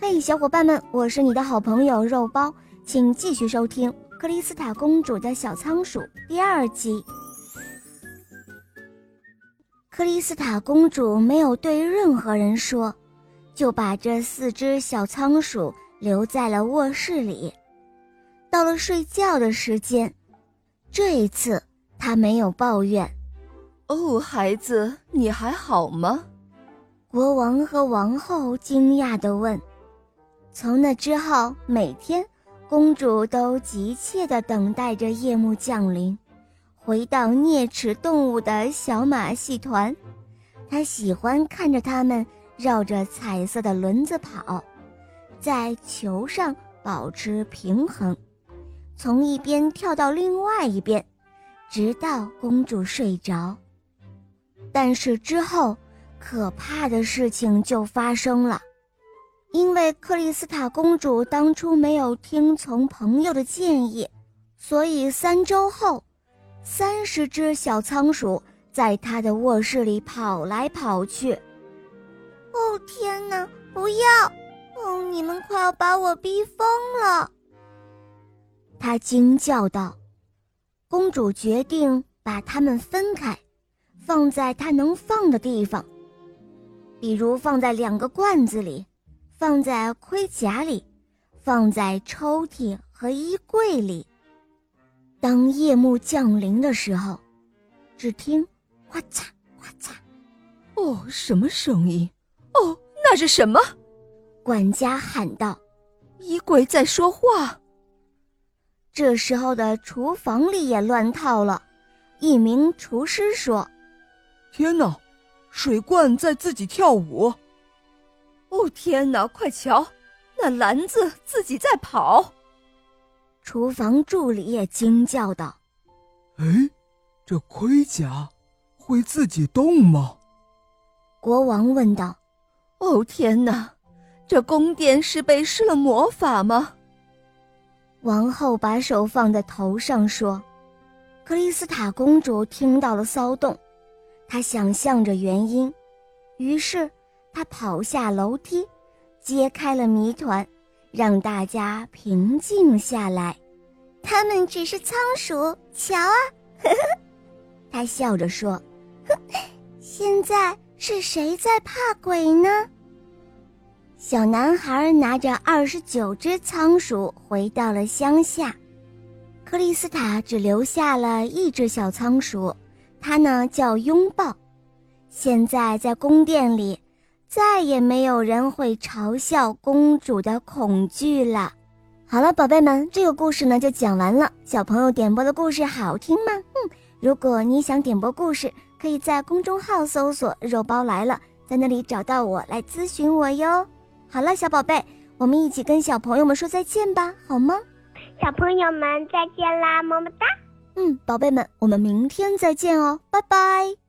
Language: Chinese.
嘿，小伙伴们，我是你的好朋友肉包，请继续收听《克里斯塔公主的小仓鼠》第二集。克里斯塔公主没有对任何人说，就把这四只小仓鼠留在了卧室里。到了睡觉的时间，这一次她没有抱怨。哦，孩子，你还好吗？国王和王后惊讶地问。从那之后，每天，公主都急切地等待着夜幕降临，回到啮齿动物的小马戏团。她喜欢看着它们绕着彩色的轮子跑，在球上保持平衡，从一边跳到另外一边，直到公主睡着。但是之后，可怕的事情就发生了。因为克里斯塔公主当初没有听从朋友的建议，所以三周后，三十只小仓鼠在她的卧室里跑来跑去。哦天哪！不要！哦，你们快要把我逼疯了！她惊叫道。公主决定把它们分开，放在她能放的地方，比如放在两个罐子里。放在盔甲里，放在抽屉和衣柜里。当夜幕降临的时候，只听“咔嚓咔嚓”，哦，什么声音？哦，那是什么？管家喊道：“衣柜在说话。”这时候的厨房里也乱套了。一名厨师说：“天哪，水罐在自己跳舞。”哦天哪！快瞧，那篮子自己在跑。厨房助理也惊叫道：“哎，这盔甲会自己动吗？”国王问道。“哦天哪，这宫殿是被施了魔法吗？”王后把手放在头上说：“克里斯塔公主听到了骚动，她想象着原因，于是。”他跑下楼梯，揭开了谜团，让大家平静下来。他们只是仓鼠，瞧啊！他笑着说：“现在是谁在怕鬼呢？”小男孩拿着二十九只仓鼠回到了乡下，克里斯塔只留下了一只小仓鼠，它呢叫拥抱。现在在宫殿里。再也没有人会嘲笑公主的恐惧了。好了，宝贝们，这个故事呢就讲完了。小朋友点播的故事好听吗？嗯，如果你想点播故事，可以在公众号搜索“肉包来了”，在那里找到我来咨询我哟。好了，小宝贝，我们一起跟小朋友们说再见吧，好吗？小朋友们再见啦，么么哒。嗯，宝贝们，我们明天再见哦，拜拜。